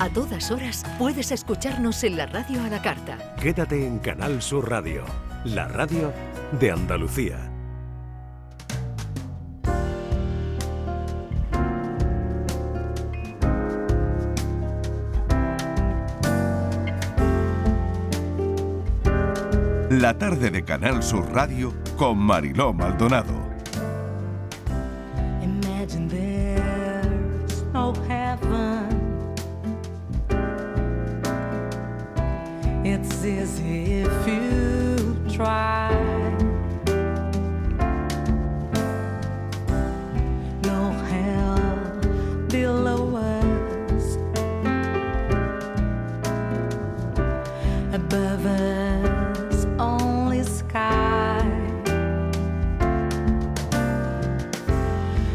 A todas horas puedes escucharnos en la radio a la carta. Quédate en Canal Sur Radio, la radio de Andalucía. La tarde de Canal Sur Radio con Mariló Maldonado.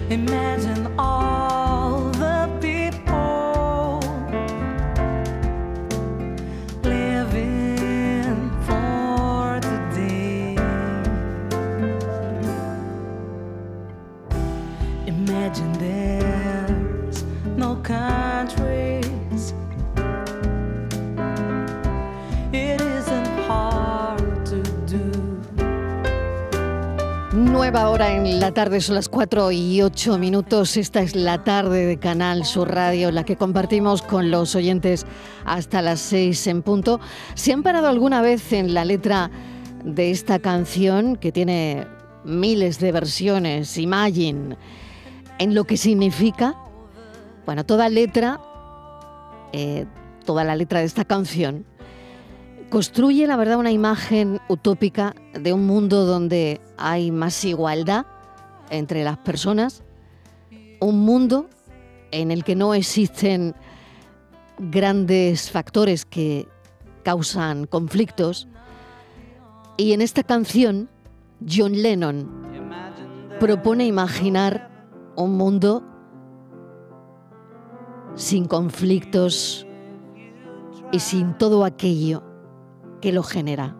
Imagine la tarde, son las 4 y 8 minutos. Esta es la tarde de Canal Sur Radio, la que compartimos con los oyentes hasta las 6 en punto. ¿Se han parado alguna vez en la letra de esta canción que tiene miles de versiones, Imagine, en lo que significa? Bueno, toda letra, eh, toda la letra de esta canción construye, la verdad, una imagen utópica de un mundo donde hay más igualdad entre las personas, un mundo en el que no existen grandes factores que causan conflictos. Y en esta canción, John Lennon propone imaginar un mundo sin conflictos y sin todo aquello que lo genera.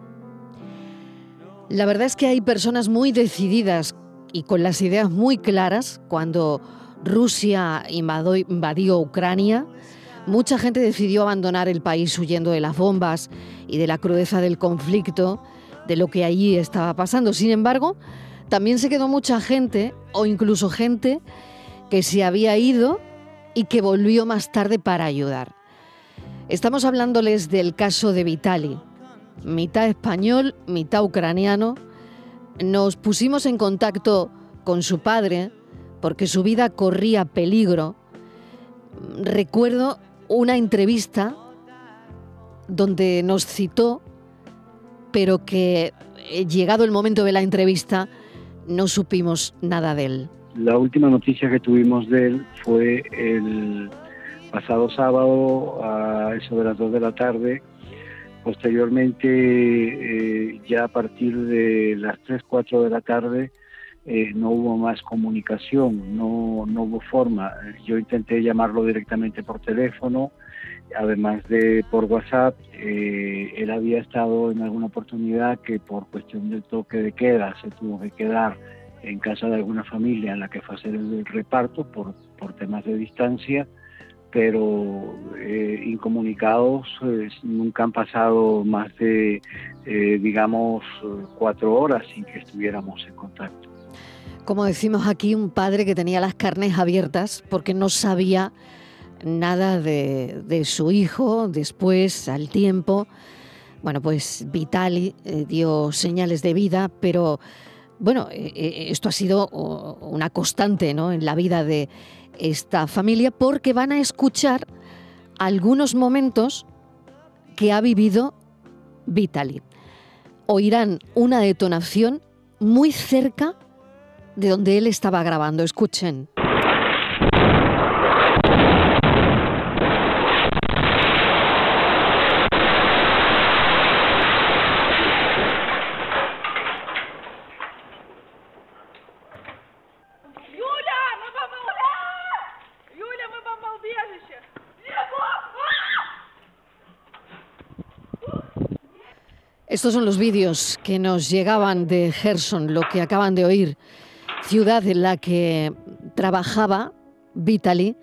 La verdad es que hay personas muy decididas y con las ideas muy claras cuando Rusia invadió, Ucrania. Mucha gente decidió abandonar el país huyendo de las bombas y de la crudeza del conflicto, de lo que allí estaba pasando. Sin embargo, también se quedó mucha gente, o incluso gente, que se había ido y que volvió más tarde para ayudar. Estamos hablándoles del caso de Vitali, mitad español, mitad ucraniano. Nos pusimos en contacto con su padre porque su vida corría peligro. Recuerdo una entrevista donde nos citó, pero que eh, llegado el momento de la entrevista no supimos nada de él. La última noticia que tuvimos de él fue el pasado sábado a eso de las 2 de la tarde. Posteriormente, eh, ya a partir de las 3, 4 de la tarde, eh, no hubo más comunicación, no, no hubo forma. Yo intenté llamarlo directamente por teléfono, además de por WhatsApp. Eh, él había estado en alguna oportunidad que por cuestión del toque de queda se tuvo que quedar en casa de alguna familia en la que fue hacer el reparto por, por temas de distancia, pero eh, incomunicados eh, nunca han pasado más de, eh, digamos, cuatro horas sin que estuviéramos en contacto. Como decimos aquí, un padre que tenía las carnes abiertas porque no sabía nada de, de su hijo. Después, al tiempo, bueno, pues Vitali eh, dio señales de vida, pero bueno, eh, eh, esto ha sido una constante ¿no? en la vida de esta familia porque van a escuchar algunos momentos que ha vivido Vitali. Oirán una detonación muy cerca de donde él estaba grabando. Escuchen. Estos son los vídeos que nos llegaban de Gerson, lo que acaban de oír, ciudad en la que trabajaba Vitali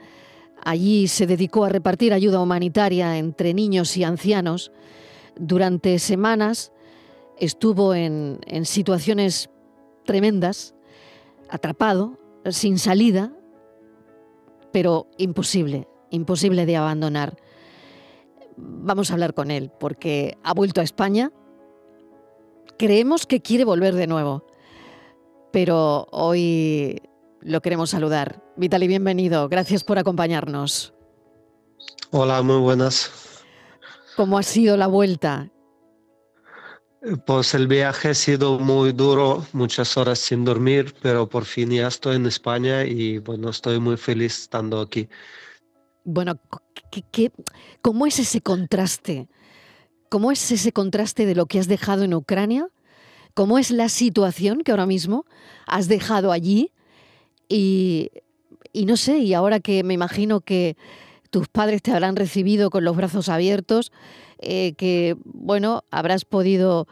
Allí se dedicó a repartir ayuda humanitaria entre niños y ancianos. Durante semanas estuvo en, en situaciones tremendas, atrapado, sin salida, pero imposible, imposible de abandonar. Vamos a hablar con él porque ha vuelto a España. Creemos que quiere volver de nuevo, pero hoy lo queremos saludar. Vitali, bienvenido. Gracias por acompañarnos. Hola, muy buenas. ¿Cómo ha sido la vuelta? Pues el viaje ha sido muy duro, muchas horas sin dormir, pero por fin ya estoy en España y bueno, estoy muy feliz estando aquí. Bueno, ¿qué, qué, cómo es ese contraste? ¿Cómo es ese contraste de lo que has dejado en Ucrania? ¿Cómo es la situación que ahora mismo has dejado allí? Y, no sé, y ahora que me imagino que tus padres te habrán recibido con los brazos abiertos, eh, que, bueno, habrás podido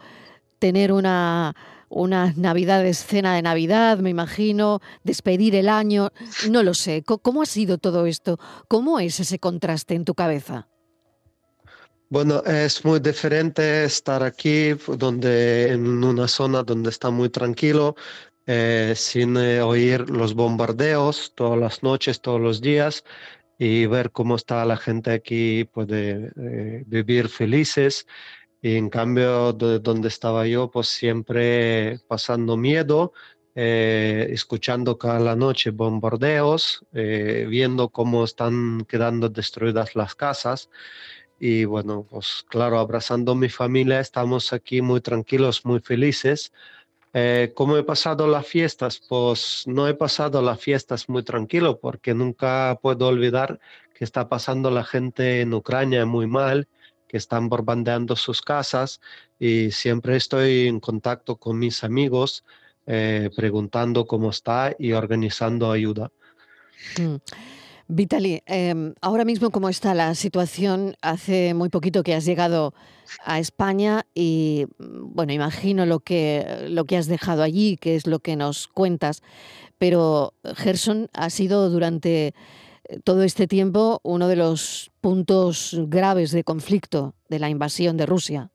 tener una, unas navidades, cena de Navidad, me imagino, despedir el año, no lo sé. ¿Cómo ha sido todo esto? ¿Cómo es ese contraste en tu cabeza? Bueno, es muy diferente estar aquí, donde en una zona donde está muy tranquilo, eh, sin eh, oír los bombardeos todas las noches, todos los días, y ver cómo está la gente aquí, puede eh, vivir felices. Y en cambio, de donde estaba yo, pues siempre pasando miedo, eh, escuchando cada noche bombardeos, viendo cómo están quedando destruidas las casas. Y bueno, pues claro, abrazando mi familia, estamos aquí muy tranquilos, muy felices. Eh, ¿Cómo he pasado las fiestas? Pues no he pasado las fiestas muy tranquilo porque nunca puedo olvidar que está pasando la gente en Ucrania muy mal, que están bombardeando sus casas y siempre estoy en contacto con mis amigos eh, preguntando cómo está y organizando ayuda. Mm. Vitali, eh, ahora mismo cómo está la situación, hace muy poquito que has llegado a España y mm, bueno, imagino lo que, lo que has dejado allí, que es lo que nos cuentas, pero Gerson ha sido durante eh, todo este tiempo uno de los puntos graves de conflicto de la invasión de Rusia.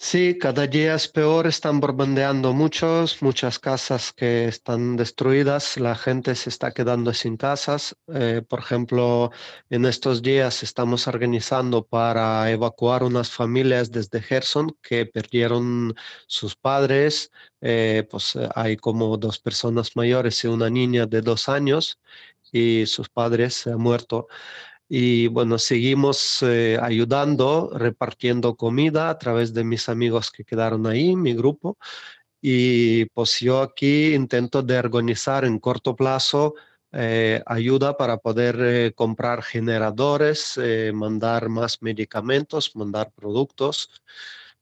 Sí, cada día es peor, están bombardeando muchos, muchas casas que están destruidas, la gente se está quedando sin casas. Eh, por ejemplo, en estos días estamos organizando para evacuar unas familias desde Gerson que perdieron sus padres, eh, pues eh, hay como dos personas mayores y una niña de dos años y sus padres han muerto. Y bueno, seguimos eh, ayudando, repartiendo comida a través de mis amigos que quedaron ahí, mi grupo. Y pues yo aquí intento de organizar en corto plazo eh, ayuda para poder eh, comprar generadores, eh, mandar más medicamentos, mandar productos.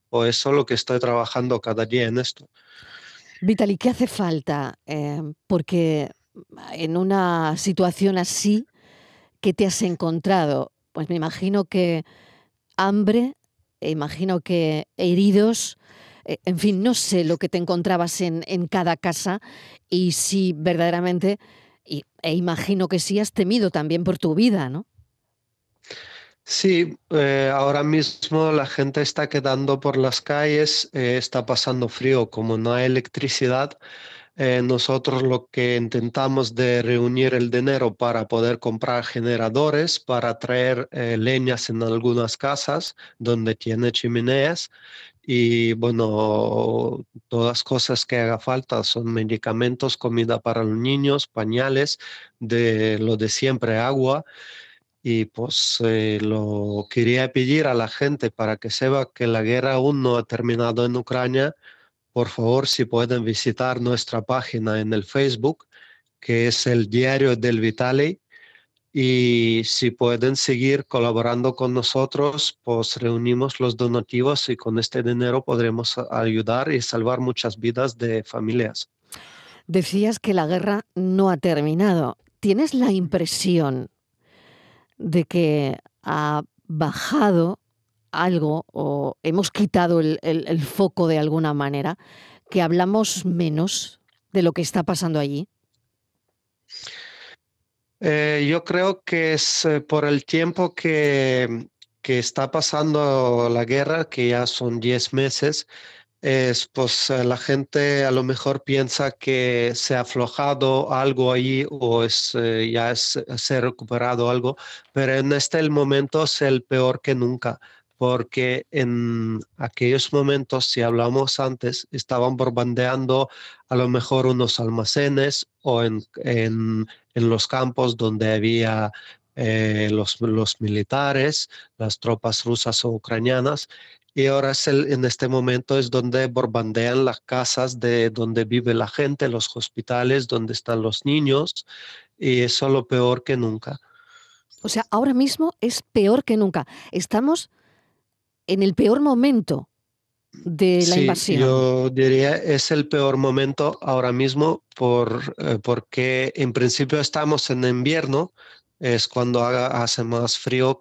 Por eso lo que estoy trabajando cada día en esto. Vitali, ¿qué hace falta? Eh, porque en una situación así, ¿qué te has encontrado? Pues me imagino que hambre, e imagino que heridos, eh, en fin, no sé lo que te encontrabas en, en cada casa y si verdaderamente, y, e imagino que sí has temido también por tu vida, ¿no? Sí, eh, ahora mismo la gente está quedando por las calles, eh, está pasando frío, como no hay electricidad. Eh, nosotros lo que intentamos de reunir el dinero para poder comprar generadores, para traer eh, leñas en algunas casas donde tiene chimeneas y bueno, todas cosas que haga falta son medicamentos, comida para los niños, pañales, de lo de siempre, agua. Y pues eh, lo quería pedir a la gente para que sepa que la guerra aún no ha terminado en Ucrania. Por favor, si pueden visitar nuestra página en el Facebook, que es el Diario del Vitali. Y si pueden seguir colaborando con nosotros, pues reunimos los donativos y con este dinero podremos ayudar y salvar muchas vidas de familias. Decías que la guerra no ha terminado. ¿Tienes la impresión de que ha bajado algo o hemos quitado el, el, el, foco de alguna manera, que hablamos menos de lo que está pasando allí? Eh, yo creo que es eh, por el tiempo que, que está pasando la guerra, que ya son 10 meses, es pues eh, la gente a lo mejor piensa que se ha aflojado algo ahí o es, eh, ya es, se ha recuperado algo, pero en este el momento es el peor que nunca, porque en aquellos momentos, si hablamos antes, estaban bombardeando a lo mejor unos almacenes o en, en, en los campos donde había eh, los, los, militares, las tropas rusas o ucranianas, y ahora es el, en este momento es donde bombardean las casas de donde vive la gente, los hospitales, donde están los niños, y eso es lo peor que nunca. O sea, ahora mismo es peor que nunca. Estamos en el peor momento de la sí, invasión. Yo diría es el peor momento ahora mismo por, eh, porque en principio estamos en invierno, es cuando haga, hace más frío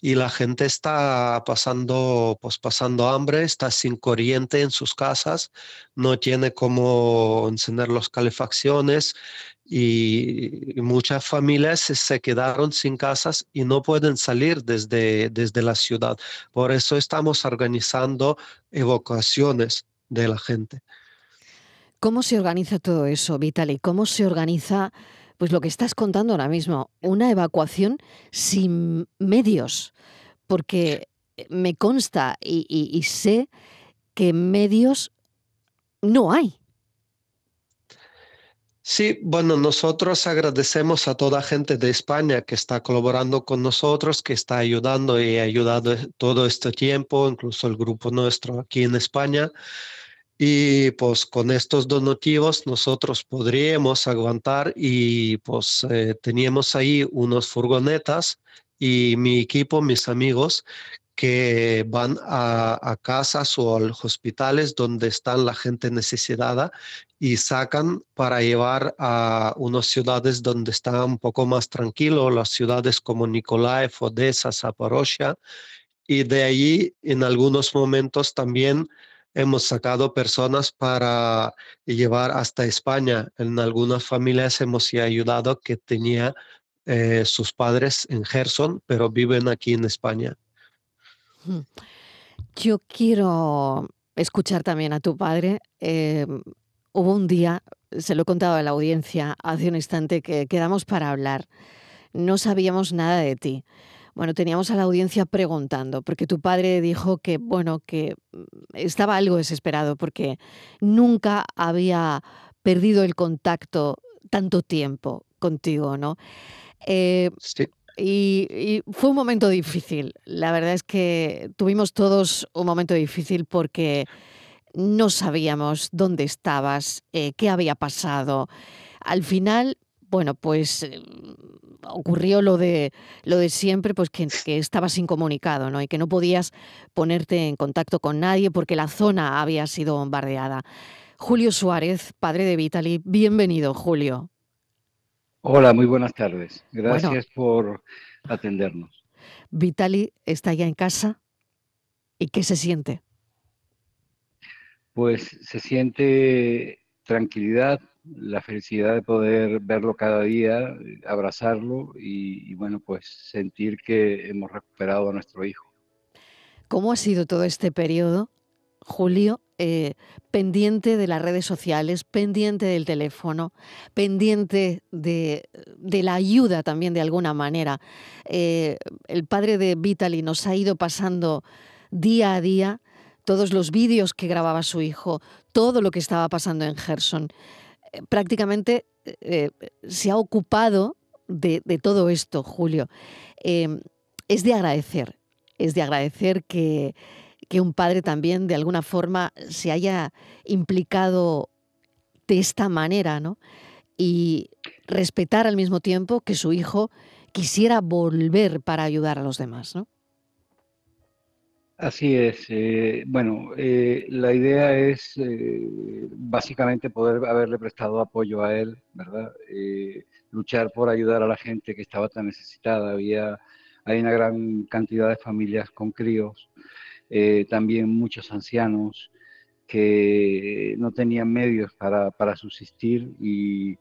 y la gente está pasando, pues pasando hambre, está sin corriente en sus casas, no tiene cómo encender las calefacciones y, muchas familias se, se quedaron sin casas y no pueden salir desde, desde la ciudad. Por eso estamos organizando evacuaciones de la gente. ¿Cómo se organiza todo eso, Vitali? ¿Cómo se organiza pues lo que estás contando ahora mismo, una evacuación sin medios? Porque me consta y, y, y sé que medios no hay. Sí, bueno, nosotros agradecemos a toda gente de España que está colaborando con nosotros, que está ayudando y ha ayudado todo este tiempo, incluso el grupo nuestro aquí en España. Y pues con estos donativos nosotros podríamos aguantar y pues eh, teníamos ahí unos furgonetas y mi equipo, mis amigos, que van a, casas o a hospitales donde están la gente necesitada y sacan para llevar a unas ciudades donde está un poco más tranquilo, las ciudades como Nikolaev, Odessa, Zaporozhia, y de allí en algunos momentos también hemos sacado personas para llevar hasta España. En algunas familias hemos ayudado que tenía eh, sus padres en Gerson, pero viven aquí en España. Yo quiero escuchar también a tu padre. Eh, hubo un día, se lo he contado a la audiencia hace un instante, que quedamos para hablar. No sabíamos nada de ti. Bueno, teníamos a la audiencia preguntando, porque tu padre dijo que, bueno, que estaba algo desesperado porque nunca había perdido el contacto tanto tiempo contigo, ¿no? Eh, sí. Y, fue un momento difícil. La verdad es que tuvimos todos un momento difícil porque no sabíamos dónde estabas, eh, qué había pasado. Al final, bueno, pues eh, ocurrió lo de, lo de siempre, pues que, que, estabas incomunicado, ¿no? Y que no podías ponerte en contacto con nadie porque la zona había sido bombardeada. Julio Suárez, padre de Vitali, bienvenido, Julio. Hola, muy buenas tardes. Gracias bueno, por atendernos. Vitali está ya en casa. ¿Y qué se siente? Pues se siente tranquilidad, la felicidad de poder verlo cada día, abrazarlo y, y, bueno, pues sentir que hemos recuperado a nuestro hijo. ¿Cómo ha sido todo este periodo, Julio, eh, pendiente de las redes sociales, pendiente del teléfono, pendiente de, la ayuda también de alguna manera? Eh, el padre de Vitali nos ha ido pasando día a día todos los vídeos que grababa su hijo, todo lo que estaba pasando en Gerson. Eh, prácticamente se ha ocupado de, todo esto, Julio. Es de agradecer, es de agradecer que, que un padre también de alguna forma se haya implicado de esta manera, ¿no? Y respetar al mismo tiempo que su hijo quisiera volver para ayudar a los demás, ¿no? Así es. Eh, bueno, eh, la idea es eh, básicamente poder haberle prestado apoyo a él, ¿verdad? Luchar por ayudar a la gente que estaba tan necesitada. Había, hay una gran cantidad de familias con críos, eh, también muchos ancianos que no tenían medios para, para subsistir y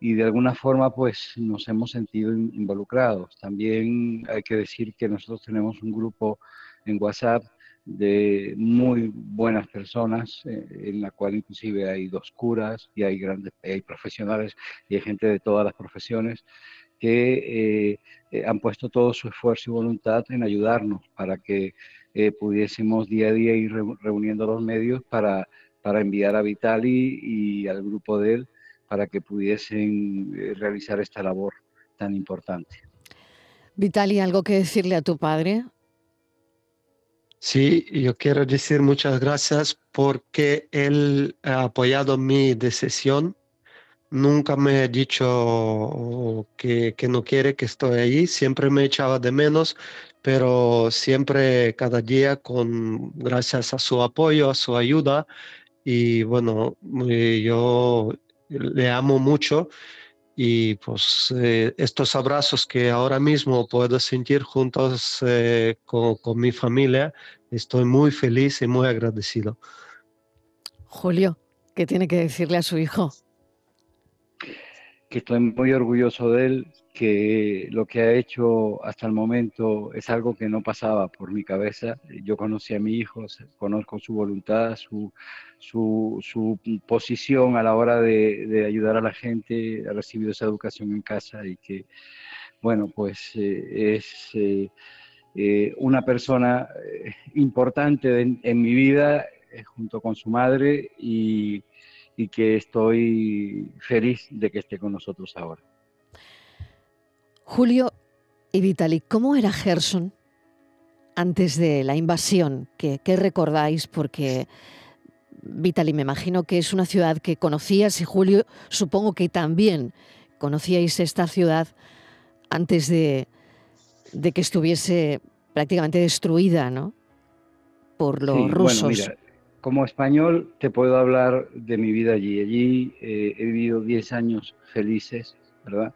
y de alguna forma pues nos hemos sentido involucrados. También hay que decir que nosotros tenemos un grupo en WhatsApp de muy buenas personas, eh, en la cual inclusive hay dos curas y hay grandes, hay profesionales y hay gente de todas las profesiones que eh, han puesto todo su esfuerzo y voluntad en ayudarnos para que pudiésemos día a día ir reuniendo los medios para, para enviar a Vitali y al grupo de él para que pudiesen realizar esta labor tan importante. Vitali, ¿algo que decirle a tu padre? Sí, yo quiero decir muchas gracias porque él ha apoyado mi decisión. Nunca me ha dicho que, que no quiere que estoy ahí, siempre me echaba de menos, pero siempre cada día con gracias a su apoyo, a su ayuda y bueno, eh, yo le amo mucho y pues eh, estos abrazos que ahora mismo puedo sentir juntos eh, con, con, mi familia, estoy muy feliz y muy agradecido. Julio, ¿qué tiene que decirle a su hijo? Que estoy muy orgulloso de él, que lo que ha hecho hasta el momento es algo que no pasaba por mi cabeza. Yo conocí a mi hijo, conozco su voluntad, su, su, posición a la hora de, de, ayudar a la gente, ha recibido esa educación en casa y que, bueno, pues eh, es eh, eh, una persona importante en, mi vida junto con su madre y, y que estoy feliz de que esté con nosotros ahora. Julio y Vitali, ¿cómo era Gerson antes de la invasión? ¿Qué, qué recordáis? Porque Vitali, me imagino que es una ciudad que conocías y Julio, supongo que también conocíais esta ciudad antes de, de que estuviese prácticamente destruida, ¿no? Por los sí, rusos. Bueno, mira, como español te puedo hablar de mi vida allí. Allí eh, he vivido 10 años felices, ¿verdad?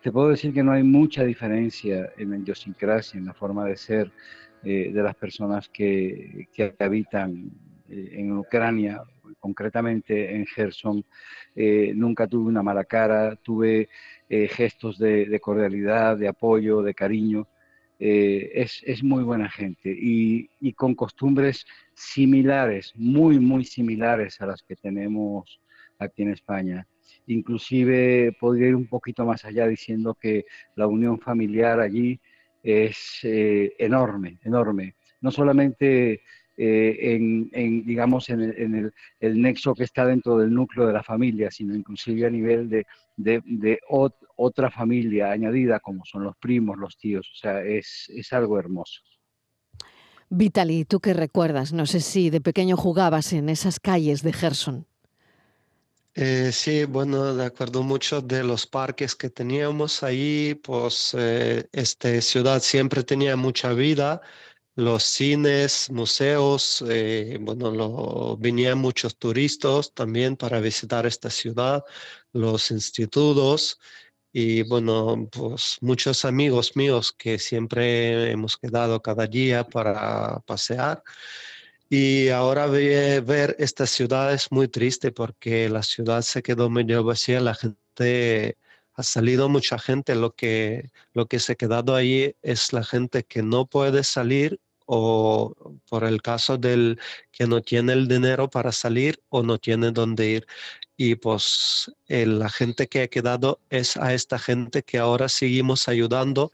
Te puedo decir que no hay mucha diferencia en la idiosincrasia, en la forma de ser eh, de las personas que, que habitan eh, en Ucrania, concretamente en Gerson. Nunca tuve una mala cara, tuve gestos de, cordialidad, de apoyo, de cariño. Es, es, muy buena gente y, y con costumbres similares, muy, muy similares a las que tenemos aquí en España inclusive podría ir un poquito más allá diciendo que la unión familiar allí es eh, enorme, enorme. No solamente eh, en, en, digamos, en, el, en el, el, nexo que está dentro del núcleo de la familia, sino inclusive a nivel de, de, de ot, otra familia añadida, como son los primos, los tíos. O sea, es, es algo hermoso. Vitali, ¿tú qué recuerdas? No sé si de pequeño jugabas en esas calles de Gerson. Eh, sí, bueno, de acuerdo mucho de los parques que teníamos ahí, pues eh, esta ciudad siempre tenía mucha vida, los cines, museos, eh, bueno, lo, venían muchos turistas también para visitar esta ciudad, los institutos y bueno, pues muchos amigos míos que siempre hemos quedado cada día para pasear. Y ahora ve, ver esta ciudad es muy triste porque la ciudad se quedó medio vacía, la gente ha salido mucha gente, lo que, lo que se ha quedado ahí es la gente que no puede salir o por el caso del que no tiene el dinero para salir o no tiene dónde ir. Y pues eh, la gente que ha quedado es a esta gente que ahora seguimos ayudando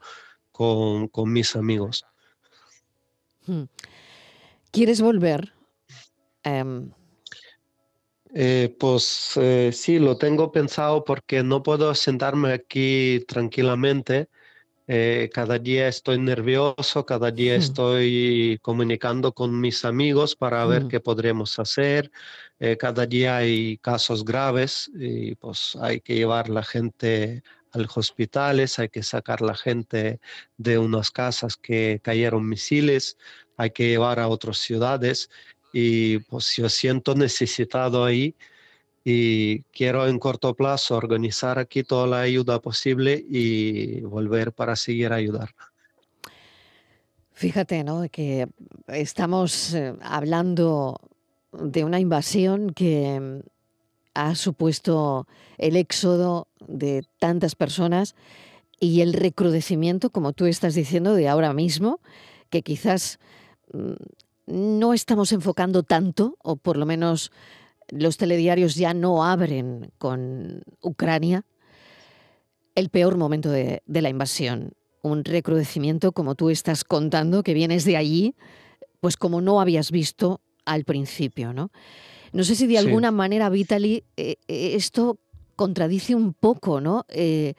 con, con mis amigos. Hmm. ¿Quieres volver? Um... Eh, pues eh, sí, lo tengo pensado porque no puedo sentarme aquí tranquilamente. Eh, cada día estoy nervioso, cada día Hmm. estoy comunicando con mis amigos para ver Hmm. qué podremos hacer. Cada día hay casos graves y pues hay que llevar la gente a los hospitales, hay que sacar la gente de unas casas que cayeron misiles, hay que llevar a otras ciudades y pues yo siento necesitado ahí y quiero en corto plazo organizar aquí toda la ayuda posible y volver para seguir ayudar. Fíjate, ¿no? Que estamos eh, hablando de una invasión que ha supuesto el éxodo de tantas personas y el recrudecimiento, como tú estás diciendo, de ahora mismo, que quizás mm, no estamos enfocando tanto, o por lo menos los telediarios ya no abren con Ucrania, el peor momento de, la invasión. Un recrudecimiento, como tú estás contando, que vienes de allí, pues como no habías visto al principio, ¿no? No sé si de alguna manera, Vitaly, eh, eh, esto contradice un poco, ¿no? Eh,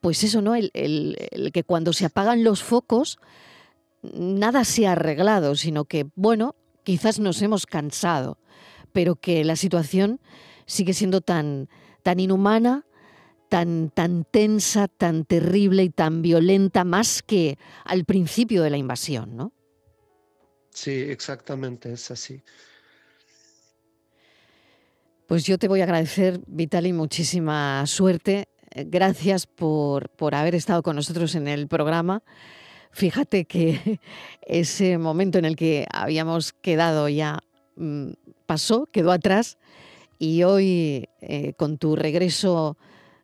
pues eso, ¿no? El, el, que cuando se apagan los focos, nada se ha arreglado, sino que, bueno, quizás nos hemos cansado, pero que la situación sigue siendo tan, tan inhumana, tan, tan tensa, tan terrible y tan violenta, más que al principio de la invasión, ¿no? Sí, exactamente, es así. Pues yo te voy a agradecer, Vitali, muchísima suerte. Gracias por, por haber estado con nosotros en el programa. Fíjate que ese momento en el que habíamos quedado ya mm, pasó, quedó atrás y hoy eh, con tu regreso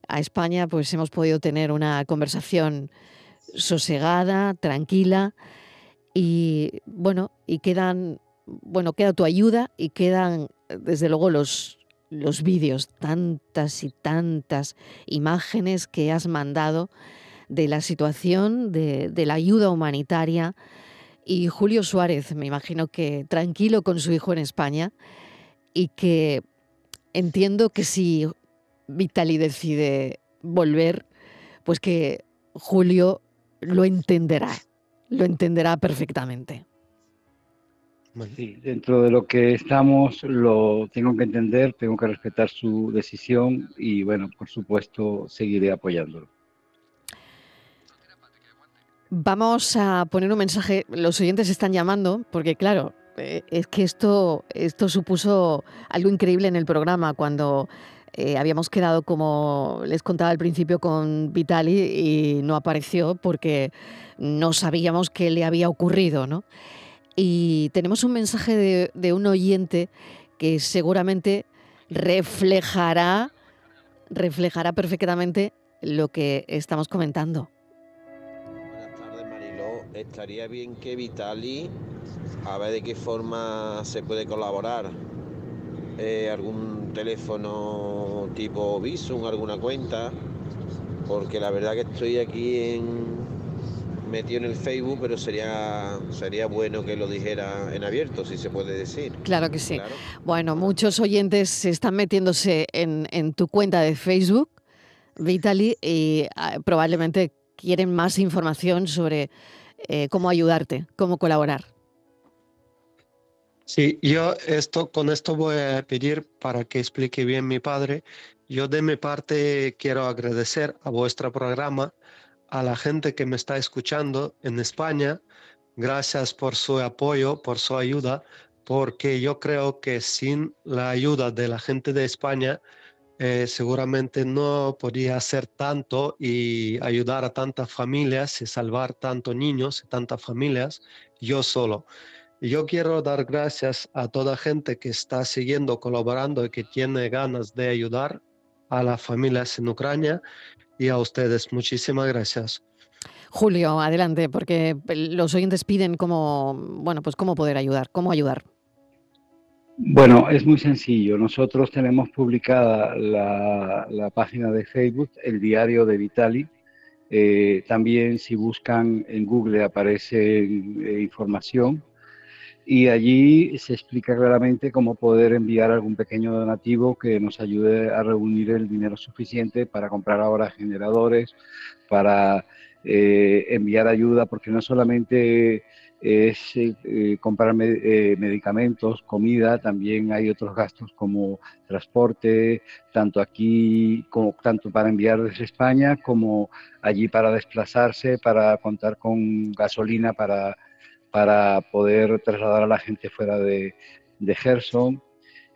a España pues hemos podido tener una conversación sosegada, tranquila y bueno, y quedan, bueno, queda tu ayuda y quedan desde luego los, los vídeos, tantas y tantas imágenes que has mandado de la situación, de, la ayuda humanitaria. Y Julio Suárez, me imagino que tranquilo con su hijo en España y que entiendo que si Vitali decide volver, pues que Julio lo entenderá, lo entenderá perfectamente. Sí, dentro de lo que estamos lo tengo que entender, tengo que respetar su decisión y bueno, por supuesto seguiré apoyándolo. Vamos a poner un mensaje, los oyentes están llamando porque claro, eh, es que esto, esto supuso algo increíble en el programa cuando eh, habíamos quedado, como les contaba al principio, con Vitali y no apareció porque no sabíamos qué le había ocurrido, ¿no? Y tenemos un mensaje de, un oyente que seguramente reflejará, reflejará perfectamente lo que estamos comentando. Estaría bien que Vitali, a ver de qué forma se puede colaborar. Eh, algún teléfono tipo Visum, alguna cuenta, porque la verdad que estoy aquí en, metido en el Facebook, pero sería, sería bueno que lo dijera en abierto, si se puede decir. Claro que sí. Bueno, muchos oyentes se están metiéndose en, tu cuenta de Facebook, Vitali, y ah, probablemente quieren más información sobre eh, cómo ayudarte, cómo colaborar. Sí, yo esto, con esto voy a pedir para que explique bien mi padre. Yo de mi parte quiero agradecer a vuestro programa a la gente que me está escuchando en España. Gracias por su apoyo, por su ayuda, porque yo creo que sin la ayuda de la gente de España, eh, seguramente no podría hacer tanto y ayudar a tantas familias y salvar tantos niños y tantas familias yo solo. Yo quiero dar gracias a toda gente que está siguiendo, colaborando y que tiene ganas de ayudar a las familias en Ucrania y a ustedes. Muchísimas gracias. Julio, adelante, porque los oyentes piden cómo, bueno, pues cómo poder ayudar, cómo ayudar. Bueno, es muy sencillo. Nosotros tenemos publicada la, página de Facebook, el diario de Vitali. Eh, también si buscan en Google aparece eh, información y allí se explica claramente cómo poder enviar algún pequeño donativo que nos ayude a reunir el dinero suficiente para comprar ahora generadores, para eh, enviar ayuda, porque no solamente es eh, comprar eh, medicamentos, comida, también hay otros gastos como transporte, tanto aquí como tanto para enviar desde España como allí para desplazarse, para contar con gasolina para para poder trasladar a la gente fuera de, de Gerson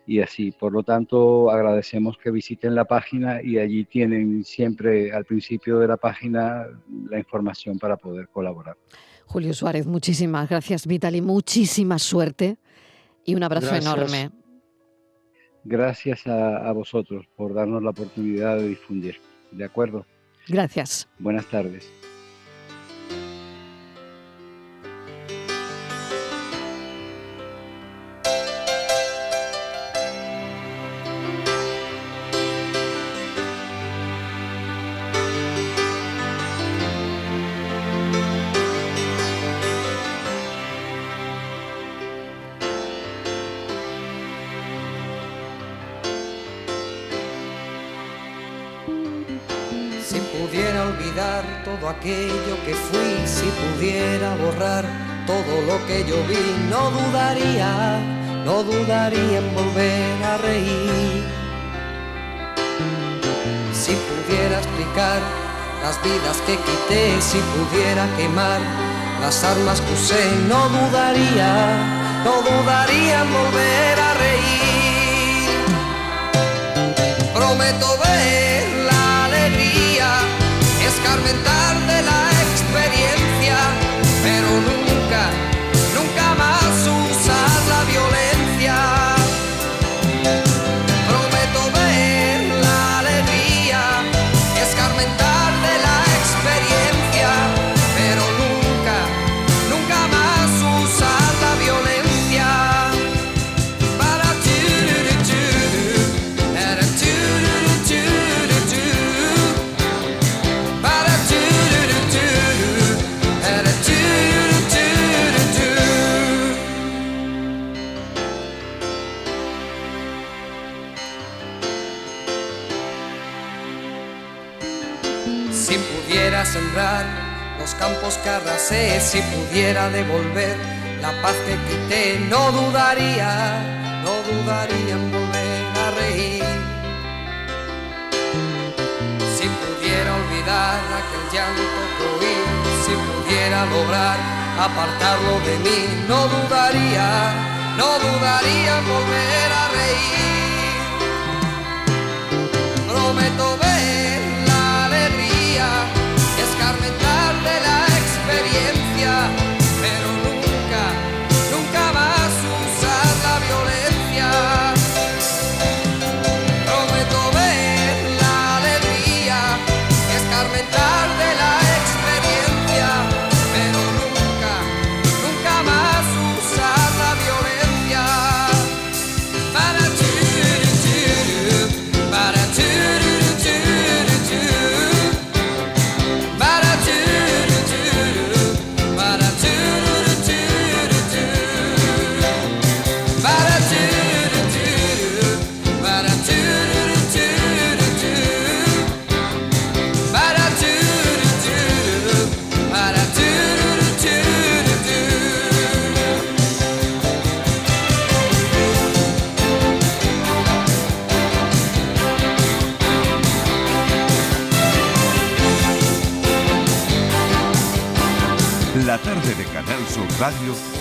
y así. Por lo tanto, agradecemos que visiten la página y allí tienen siempre al principio de la página la información para poder colaborar. Julio Suárez, muchísimas gracias, Vitali, muchísima suerte y un abrazo enorme. gracias a, a vosotros por darnos la oportunidad de difundir. ¿De acuerdo? Gracias. Buenas tardes. Que quité, si pudiera quemar las armas que usé, no dudaría, no dudaría en volver a reír. Prometo ver la alegría, escarmentar Si pudiera sembrar los campos que arrasé, si pudiera devolver la paz que quité, no dudaría, no dudaría en volver a reír. Si pudiera olvidar aquel llanto que oí, si pudiera lograr apartarlo de mí, no dudaría, no dudaría en volver a reír. Prometo de la